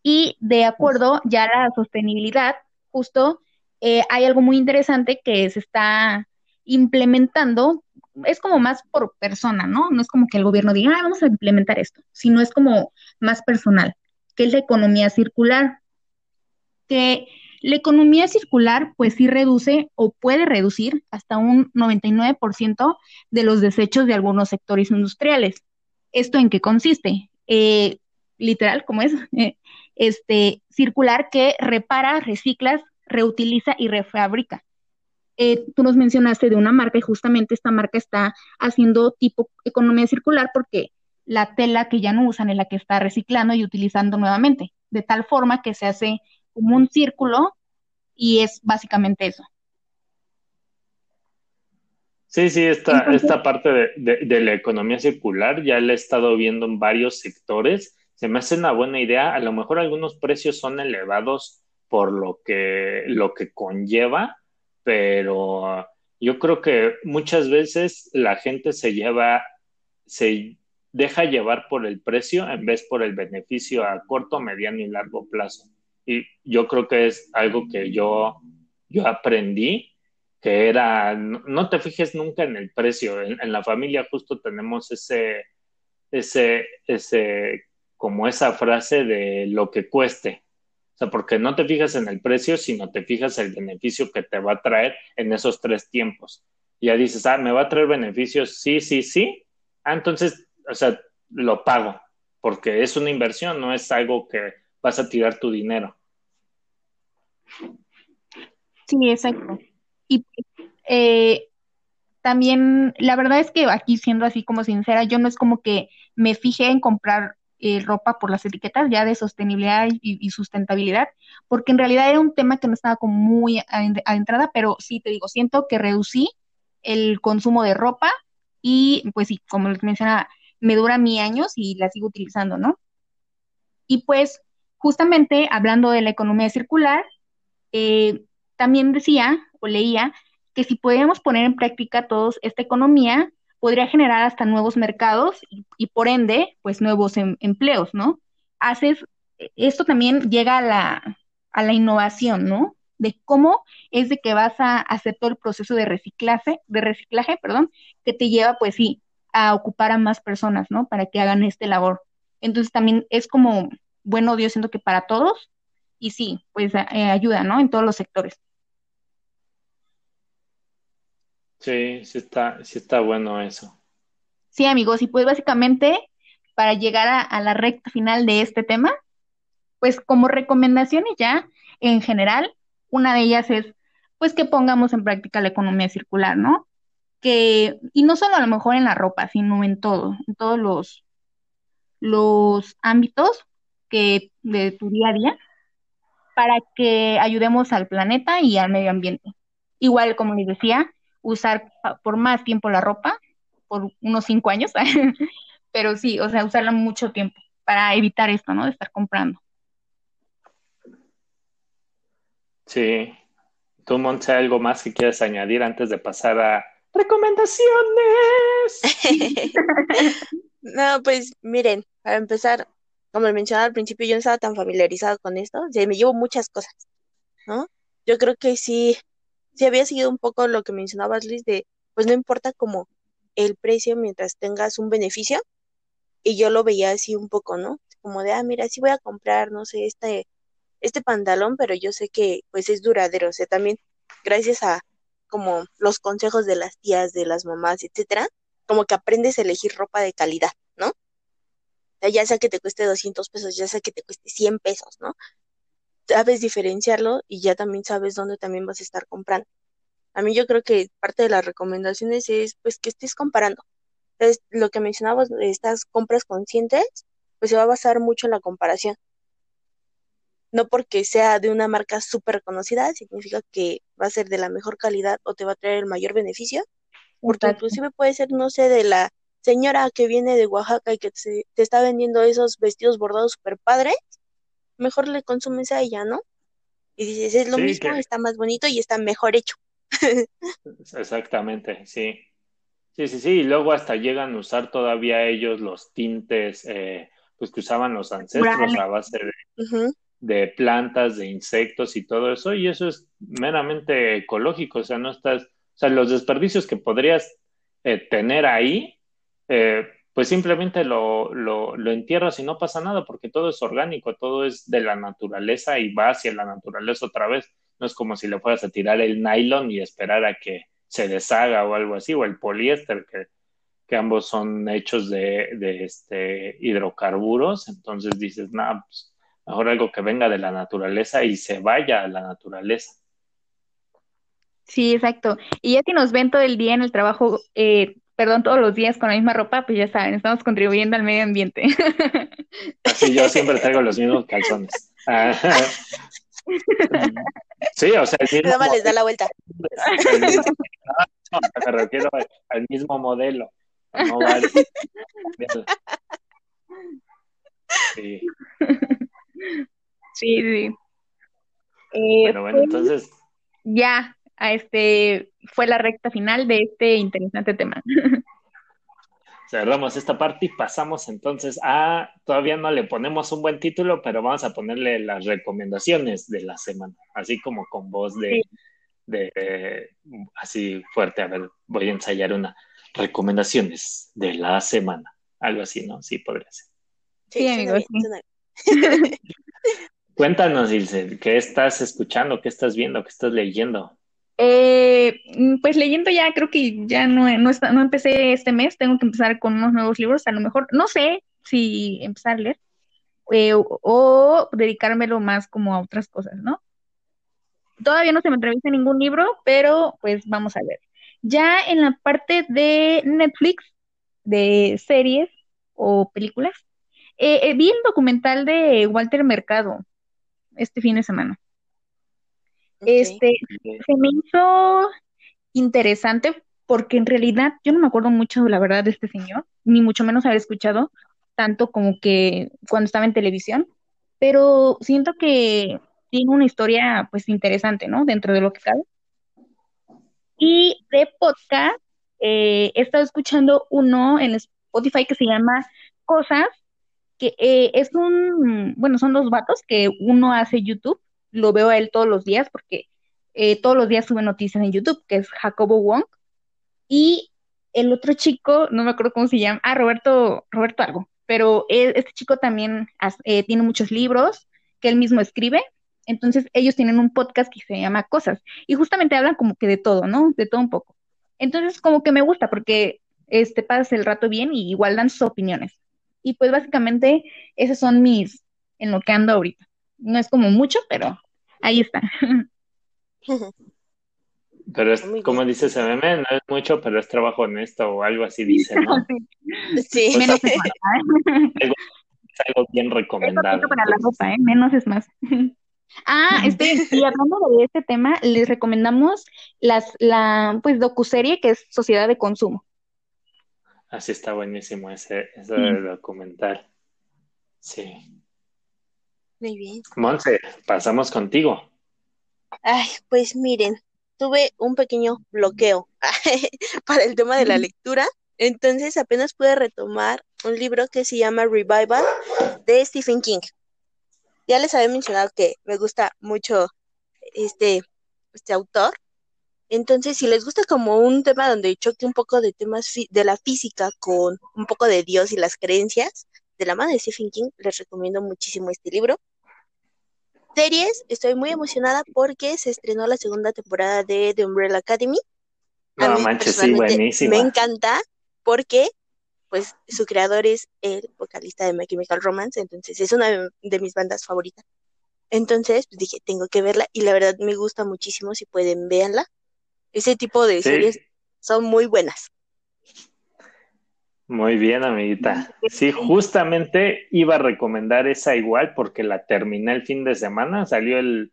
Y de acuerdo ya a la sostenibilidad, justo eh, hay algo muy interesante que se está implementando, es como más por persona, ¿no? No es como que el gobierno diga, ah, vamos a implementar esto, sino es como más personal, que es la economía circular, que la economía circular pues sí reduce o puede reducir hasta un 99% de los desechos de algunos sectores industriales. ¿Esto en qué consiste? Eh, literal, como es, este, circular que repara, recicla, reutiliza y refabrica. Eh, tú nos mencionaste de una marca y justamente esta marca está haciendo tipo economía circular porque la tela que ya no usan es la que está reciclando y utilizando nuevamente, de tal forma que se hace como un círculo y es básicamente eso. Sí, sí, esta, esta parte de, de, la economía circular ya la he estado viendo en varios sectores. Se me hace una buena idea. A lo mejor algunos precios son elevados por lo que, lo que conlleva, pero yo creo que muchas veces la gente se lleva, se deja llevar por el precio en vez por el beneficio a corto, mediano y largo plazo. Y yo creo que es algo que yo, yo aprendí, que era, no, te fijes nunca en el precio. En, la familia justo tenemos ese, ese, ese, como esa frase de lo que cueste. O sea, porque no te fijas en el precio, sino te fijas el beneficio que te va a traer en esos tres tiempos. Ya dices, ah, me va a traer beneficios, sí, sí, sí. Ah, entonces, o sea, lo pago, porque es una inversión, no es algo que vas a tirar tu dinero. Sí, exacto. Y eh, también, la verdad es que aquí siendo así como sincera, yo no es como que me fije en comprar eh, ropa por las etiquetas ya de sostenibilidad y, sustentabilidad, porque en realidad era un tema que no estaba como muy adentrada, pero sí te digo, siento que reducí el consumo de ropa y pues sí, como les mencionaba, me dura mi años y la sigo utilizando, ¿no? Y pues justamente hablando de la economía circular, eh, también decía o leía que si podíamos poner en práctica todos esta economía, podría generar hasta nuevos mercados y, por ende, pues nuevos em, empleos, ¿no? Haces, esto también llega a la, a la innovación, ¿no? De cómo es de que vas a hacer todo el proceso de reciclaje, de reciclaje, perdón, que te lleva, pues sí, a ocupar a más personas, ¿no? Para que hagan este labor. Entonces también es como, bueno, yo siento que para todos, y sí, pues eh, ayuda, ¿no? En todos los sectores. Sí, sí está, sí está bueno eso. Sí, amigos, y pues básicamente para llegar a, la recta final de este tema, pues como recomendaciones ya en general, una de ellas es pues que pongamos en práctica la economía circular, ¿no? Que, y no solo a lo mejor en la ropa, sino en todo, en todos los, los ámbitos que de tu día a día, para que ayudemos al planeta y al medio ambiente. Igual, como les decía, usar por más tiempo la ropa, por unos cinco años, pero sí, o sea, usarla mucho tiempo para evitar esto, ¿no? De estar comprando. Sí. ¿Tú, Montse, algo más que quieras añadir antes de pasar a recomendaciones? no, pues miren, para empezar, como mencionaba al principio, yo no estaba tan familiarizado con esto, o me llevo muchas cosas, ¿no? Yo creo que sí, sí había seguido un poco lo que mencionabas, Liz, de pues no importa como el precio mientras tengas un beneficio. Y yo lo veía así un poco, ¿no? Como de, ah, mira, sí voy a comprar, no sé, este, este pantalón, pero yo sé que pues es duradero. O sea, también gracias a como los consejos de las tías, de las mamás, etcétera, como que aprendes a elegir ropa de calidad. Ya sea que te cueste 200 pesos, ya sea que te cueste 100 pesos, ¿no? Sabes diferenciarlo y ya también sabes dónde también vas a estar comprando. A mí yo creo que parte de las recomendaciones es pues que estés comparando. Entonces, lo que mencionabas de estas compras conscientes, pues se va a basar mucho en la comparación. No porque sea de una marca súper conocida, significa que va a ser de la mejor calidad o te va a traer el mayor beneficio, porque inclusive puede ser, no sé, de la señora que viene de Oaxaca y que te, está vendiendo esos vestidos bordados súper padres, mejor le consumes a ella, ¿no? Y dices, es lo mismo, está más bonito y está mejor hecho. Exactamente, sí. Sí, sí, sí, y luego hasta llegan a usar todavía ellos los tintes eh, pues que usaban los ancestros a base de, de, plantas, de insectos y todo eso, y eso es meramente ecológico, o sea, no estás, o sea, los desperdicios que podrías eh, tener ahí, eh, pues simplemente lo, lo, lo, entierras y no pasa nada porque todo es orgánico, todo es de la naturaleza y va hacia la naturaleza otra vez. No es como si le fueras a tirar el nylon y esperar a que se deshaga o algo así, o el poliéster, que, que ambos son hechos de, de este, hidrocarburos. Entonces dices, nada, pues mejor algo que venga de la naturaleza y se vaya a la naturaleza. Sí, exacto. Y ya si nos ven todo el día en el trabajo eh, perdón, todos los días con la misma ropa, pues ya saben, estamos contribuyendo al medio ambiente. Así yo siempre traigo los mismos calzones. Sí, o sea, el mismo les da la vuelta. No, me refiero al mismo modelo. No vale. Sí. Sí, sí. Eh, bueno, bueno, entonces. Ya, a este fue la recta final de este interesante tema. Cerramos esta parte y pasamos entonces a, todavía no le ponemos un buen título, pero vamos a ponerle las recomendaciones de la semana, así como con voz de, de así fuerte. A ver, voy a ensayar una recomendaciones de la semana, algo así, ¿no? Sí, podría ser. Sí, amigo, Cuéntanos, Ilse, ¿qué estás escuchando? ¿Qué estás viendo? ¿Qué estás leyendo? Eh, mm, pues leyendo ya, creo que ya no, no, está, no empecé este mes, tengo que empezar con unos nuevos libros, a lo mejor, no sé si empezar a leer eh, o, dedicármelo más como a otras cosas, ¿no? Todavía no se me atraviesa ningún libro, pero pues vamos a ver. Ya en la parte de Netflix, de series o películas, eh, vi el documental de Walter Mercado este fin de semana. Este, se me hizo interesante porque en realidad yo no me acuerdo mucho, la verdad, de este señor, ni mucho menos haber escuchado tanto como que cuando estaba en televisión, pero siento que tiene una historia pues interesante, ¿no? Dentro de lo que cabe. Y de podcast, eh, he estado escuchando uno en Spotify que se llama Cosas, que eh, es un, bueno, son dos vatos que uno hace YouTube lo veo a él todos los días porque eh, todos los días sube noticias en YouTube, que es Jacobo Wong. Y el otro chico, no me acuerdo cómo se llama, ah, Roberto, Roberto algo, pero este chico también eh, tiene muchos libros que él mismo escribe. Entonces ellos tienen un podcast que se llama Cosas y justamente hablan como que de todo, ¿no? De todo un poco. Entonces como que me gusta porque este pasas el rato bien y igual dan sus opiniones. Y pues básicamente esos son mis en lo que ando ahorita. No es como mucho, pero ahí está. Pero es, como dice meme, no es mucho, pero es trabajo honesto o algo así dice, ¿no? Sí. Menos es más. ¿eh? Es algo bien recomendado. para la ropa, ¿eh? Menos es más. Ah, este, y hablando de este tema, les recomendamos las, la, pues, docuserie que es Sociedad de Consumo. Así está buenísimo ese, ese documental. Sí. Muy bien. Monse, pasamos contigo. Ay, pues miren, tuve un pequeño bloqueo para el tema de la lectura, entonces apenas pude retomar un libro que se llama Revival de Stephen King. Ya les había mencionado que me gusta mucho este, este autor Entonces, si les gusta como un tema donde choque un poco de temas de la física con un poco de Dios y las creencias, de la mano de Stephen King, les recomiendo muchísimo este libro. Series, estoy muy emocionada porque se estrenó la segunda temporada de The Umbrella Academy. No manches, sí, buenísima. Me encanta porque pues su creador es el vocalista de My Chemical Romance, entonces es una de mis bandas favoritas. Entonces pues, dije, tengo que verla y la verdad me gusta muchísimo, si pueden, véanla. Ese tipo de series son muy buenas. Muy bien, amiguita. Sí, justamente iba a recomendar esa igual porque la terminé el fin de semana, salió el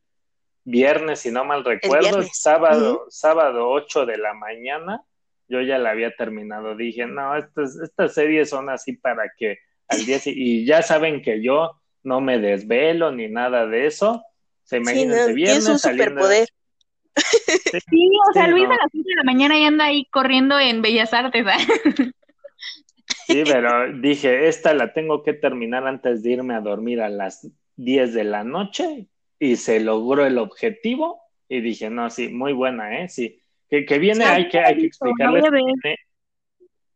viernes, si no mal recuerdo, sábado, sábado 8 de la mañana, yo ya la había terminado. Dije, no, estas, estas series son así para que al día y ya saben que yo no me desvelo ni nada de eso. Se imaginan sí, viernes. un superpoder. Sí, o sea, Luis a las 5 de la mañana y anda ahí corriendo en Bellas Artes. Sí, pero dije, esta la tengo que terminar antes de irme a dormir a las 10 de la noche y se logró el objetivo y dije, no, sí, muy buena, ¿eh? Sí, que, que viene, hay que, hay que explicarles.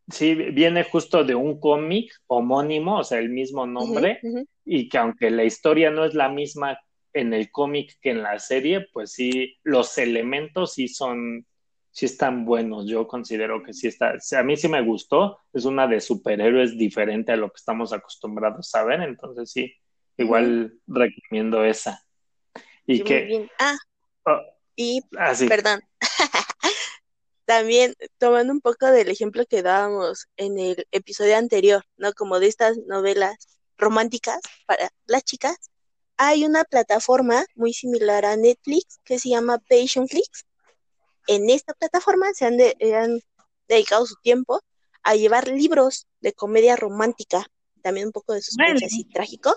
sí, viene justo de un cómic homónimo, o sea, el mismo nombre, y que aunque la historia no es la misma en el cómic que en la serie, pues sí, los elementos sí son sí están buenos. Yo considero que sí está. A mí sí me gustó. Es una de superhéroes diferente a lo que estamos acostumbrados a ver. Entonces sí, igual recomiendo esa. Y que. Ah. Oh, y ah, perdón. También tomando un poco del ejemplo que dábamos en el episodio anterior, ¿no? Como de estas novelas románticas para las chicas, hay una plataforma muy similar a Netflix que se llama Passionflix, en esta plataforma se han, dedicado su tiempo a llevar libros de comedia romántica, también un poco de suspense así trágico,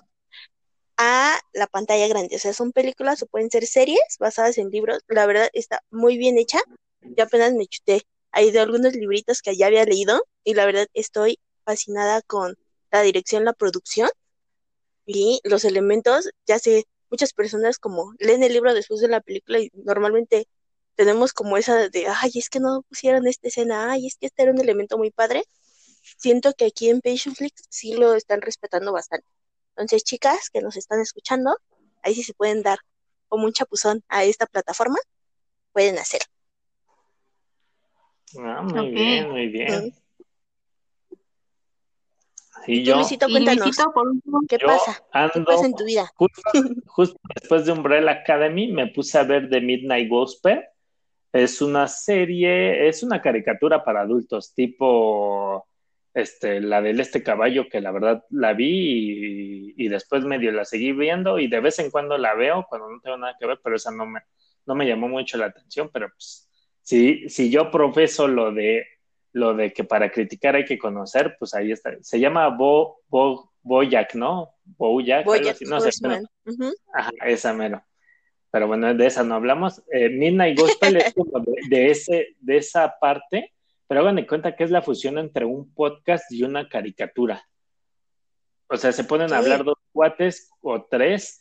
a la pantalla grande. O sea, son películas o pueden ser series basadas en libros. La verdad está muy bien hecha. Yo apenas me chuté ahí de algunos libritos que ya había leído y la verdad estoy fascinada con la dirección, la producción y los elementos. Ya sé, muchas personas como leen el libro después de la película y normalmente tenemos como esa de, ay, es que no pusieron esta escena, ay, es que este era un elemento muy padre. Siento que aquí en Patientflix sí lo están respetando bastante. Entonces, chicas que nos están escuchando, ahí sí se pueden dar como un chapuzón a esta plataforma, pueden hacerlo. Ah, muy bien, muy bien. Y yo, Luisito, cuéntanos, ¿qué pasa? ¿Qué pasa en tu vida? Justo, justo, después de Umbrella Academy me puse a ver The Midnight Gospel es una serie, es una caricatura para adultos, tipo este, la del este caballo, que la verdad la vi y, después medio la seguí viendo y de vez en cuando la veo cuando no tengo nada que ver, pero esa no me, no me llamó mucho la atención, pero pues si, si yo profeso lo de lo de que para criticar hay que conocer, pues ahí está. Se llama Bo, Bo, Boyack, ¿no? Boyack, no sé. Ajá, esa mero pero bueno, de esa no hablamos. Eh, Midnight Gospel es como de, ese, de esa parte, pero hagan de cuenta que es la fusión entre un podcast y una caricatura. O sea, se ponen a hablar dos cuates o tres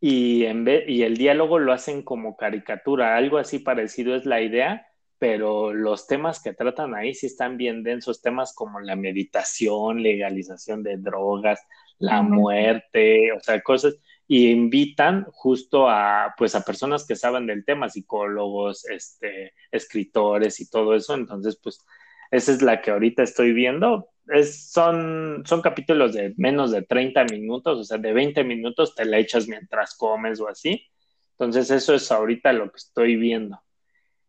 y, en vez, y el diálogo lo hacen como caricatura, algo así parecido es la idea, pero los temas que tratan ahí sí están bien densos, temas como la meditación, legalización de drogas, la muerte, o sea, cosas y invitan justo a pues a personas que saben del tema, psicólogos, este, escritores y todo eso. Entonces, pues esa es la que ahorita estoy viendo. Es, son, son capítulos de menos de 30 minutos, o sea, de 20 minutos te la echas mientras comes o así. Entonces, eso es ahorita lo que estoy viendo.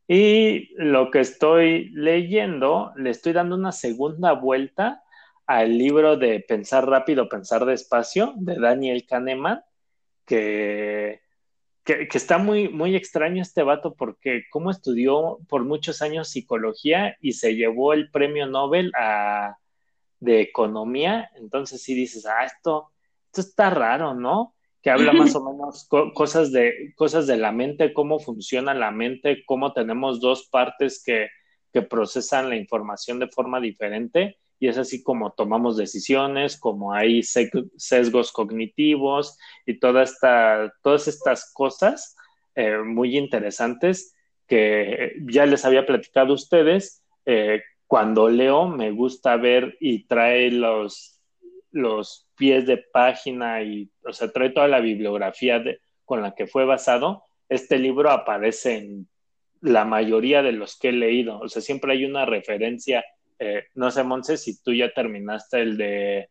Y lo que estoy leyendo, le estoy dando una segunda vuelta al libro de Pensar rápido, pensar despacio de Daniel Kahneman que, que, está muy, muy extraño este vato porque como estudió por muchos años psicología y se llevó el premio Nobel a, de economía, entonces sí dices, ah, esto, esto está raro, ¿no? Que habla más o menos cosas, de, cosas de la mente, cómo funciona la mente, cómo tenemos dos partes que, que procesan la información de forma diferente y es así como tomamos decisiones, como hay sesgos cognitivos y toda esta, todas estas cosas eh, muy interesantes que ya les había platicado a ustedes, eh, cuando leo me gusta ver y trae los, los pies de página y, o sea, trae toda la bibliografía con la que fue basado. Este libro aparece en la mayoría de los que he leído, o sea, siempre hay una referencia. Eh, no sé, Monse, si tú ya terminaste el de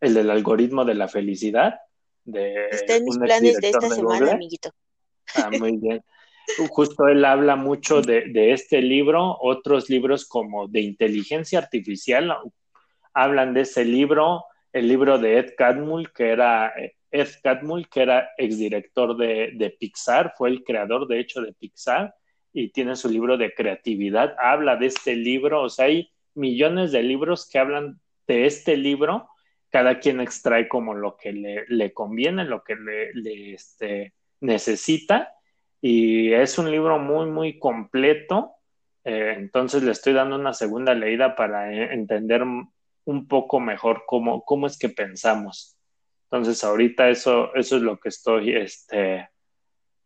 el del algoritmo de la felicidad. De Está en mis planes de esta semana, amiguito. Ah, muy bien. Justo él habla mucho de, de, este libro, otros libros como de inteligencia artificial hablan de ese libro, el libro de Ed Catmull, que era Ed Catmull, que era exdirector de, de Pixar, fue el creador de hecho de Pixar y tiene su libro de creatividad, habla de este libro, o sea, hay millones de libros que hablan de este libro, cada quien extrae como lo que le, le conviene, lo que le, le este, necesita y es un libro muy, muy completo. Eh, entonces le estoy dando una segunda leída para eh, entender un poco mejor cómo, cómo es que pensamos. Entonces ahorita eso, eso es lo que estoy, este,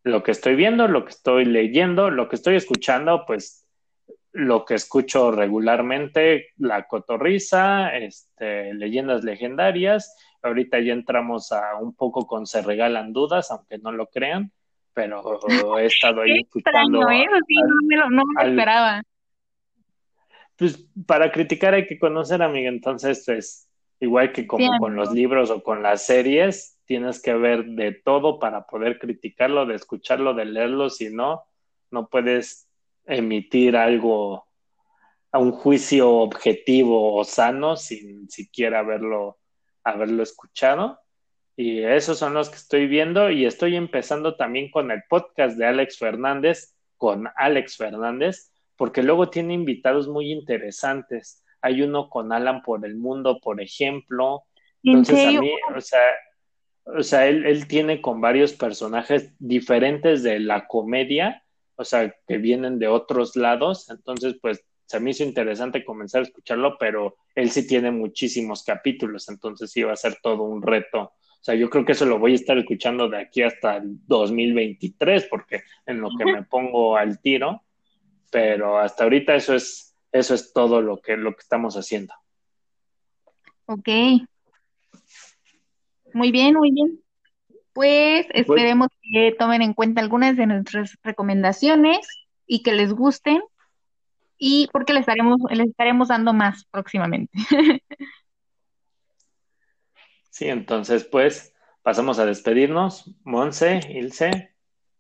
lo que estoy viendo, lo que estoy leyendo, lo que estoy escuchando, pues lo que escucho regularmente, La Cotorriza, este, leyendas legendarias. Ahorita ya entramos a un poco con Se Regalan Dudas, aunque no lo crean pero he estado ahí escuchando. Extraño, ¿eh? sí, no me lo, no me lo esperaba. Pues para criticar hay que conocer, amiga, entonces, pues, igual que como con los libros o con las series, tienes que ver de todo para poder criticarlo, de escucharlo, de leerlo, si no, no puedes emitir algo a un juicio objetivo o sano sin siquiera haberlo, haberlo escuchado. Y esos son los que estoy viendo y estoy empezando también con el podcast de Alex Fernández, con Alex Fernández, porque luego tiene invitados muy interesantes. Hay uno con Alan por el mundo, por ejemplo. Entonces a mí, o sea, o sea él, él tiene con varios personajes diferentes de la comedia, o sea, que vienen de otros lados. Entonces, pues se me hizo interesante comenzar a escucharlo, pero él sí tiene muchísimos capítulos, entonces sí va a ser todo un reto o sea, yo creo que eso lo voy a estar escuchando de aquí hasta el 2023, porque en lo que me pongo al tiro, pero hasta ahorita eso es, eso es todo lo que, lo que estamos haciendo. Ok. Muy bien, muy bien. Pues, pues esperemos que tomen en cuenta algunas de nuestras recomendaciones y que les gusten y porque les estaremos, les estaremos dando más próximamente. Sí, entonces pues pasamos a despedirnos. Monse, Ilse,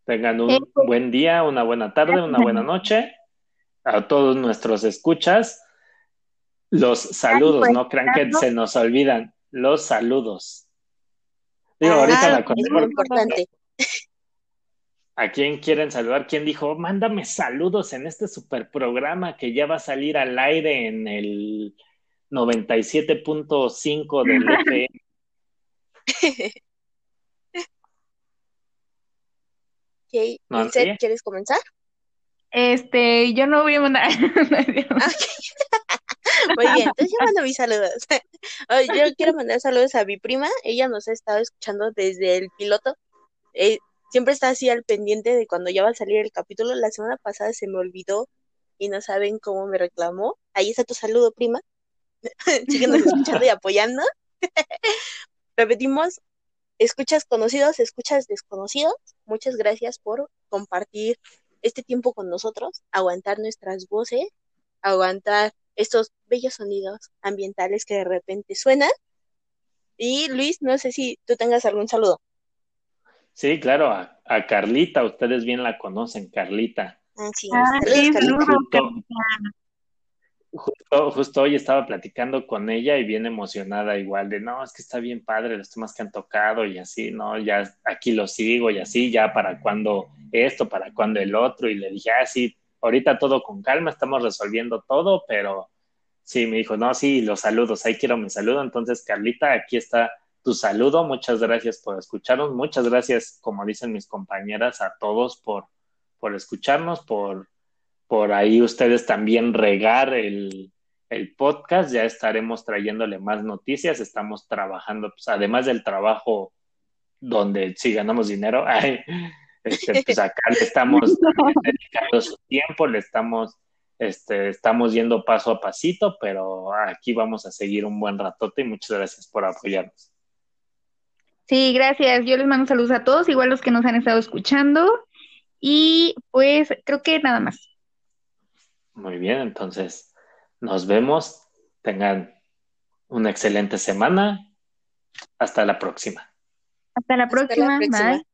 tengan un buen día, una buena tarde, una buena noche. A todos nuestros escuchas, los saludos, no crean que se nos olvidan, los saludos. Digo, ahorita la es muy importante. ¿A quién quieren saludar? ¿Quién dijo, mándame saludos en este super programa que ya va a salir al aire en el 97.5 del FM? okay. ¿quieres comenzar? Este, yo no voy a mandar. Muy bien, entonces yo mando mis saludos. yo quiero mandar saludos a mi prima. Ella nos ha estado escuchando desde el piloto. Eh, siempre está así al pendiente de cuando ya va a salir el capítulo. La semana pasada se me olvidó y no saben cómo me reclamó. Ahí está tu saludo, prima. Síguenos escuchando y apoyando. Repetimos, escuchas conocidos, escuchas desconocidos. Muchas gracias por compartir este tiempo con nosotros, aguantar nuestras voces, aguantar estos bellos sonidos ambientales que de repente suenan. Y Luis, no sé si tú tengas algún saludo. Sí, claro, a, Carlita, ustedes bien la conocen, Carlita. Ah, sí, Carlita justo, justo hoy estaba platicando con ella y bien emocionada igual de, no, es que está bien padre los temas que han tocado y así, ¿no? Ya aquí lo sigo y así, ya para cuando esto, para cuando el otro. Y le dije, ah, sí, ahorita todo con calma, estamos resolviendo todo, pero sí, me dijo, no, sí, los saludos, ahí quiero mi saludo. Entonces, Carlita, aquí está tu saludo. Muchas gracias por escucharnos. Muchas gracias, como dicen mis compañeras, a todos por, por escucharnos, por por ahí ustedes también regar el, podcast, ya estaremos trayéndole más noticias, estamos trabajando, pues, además del trabajo donde sí ganamos dinero, Este, pues acá le estamos dedicando su tiempo, le estamos, este, estamos yendo paso a pasito, pero aquí vamos a seguir un buen ratote y muchas gracias por apoyarnos. Sí, gracias. Yo les mando saludos a todos, igual los que nos han estado escuchando. Y pues creo que nada más. Muy bien, entonces nos vemos. Tengan una excelente semana. Hasta la próxima. Hasta la próxima. Bye.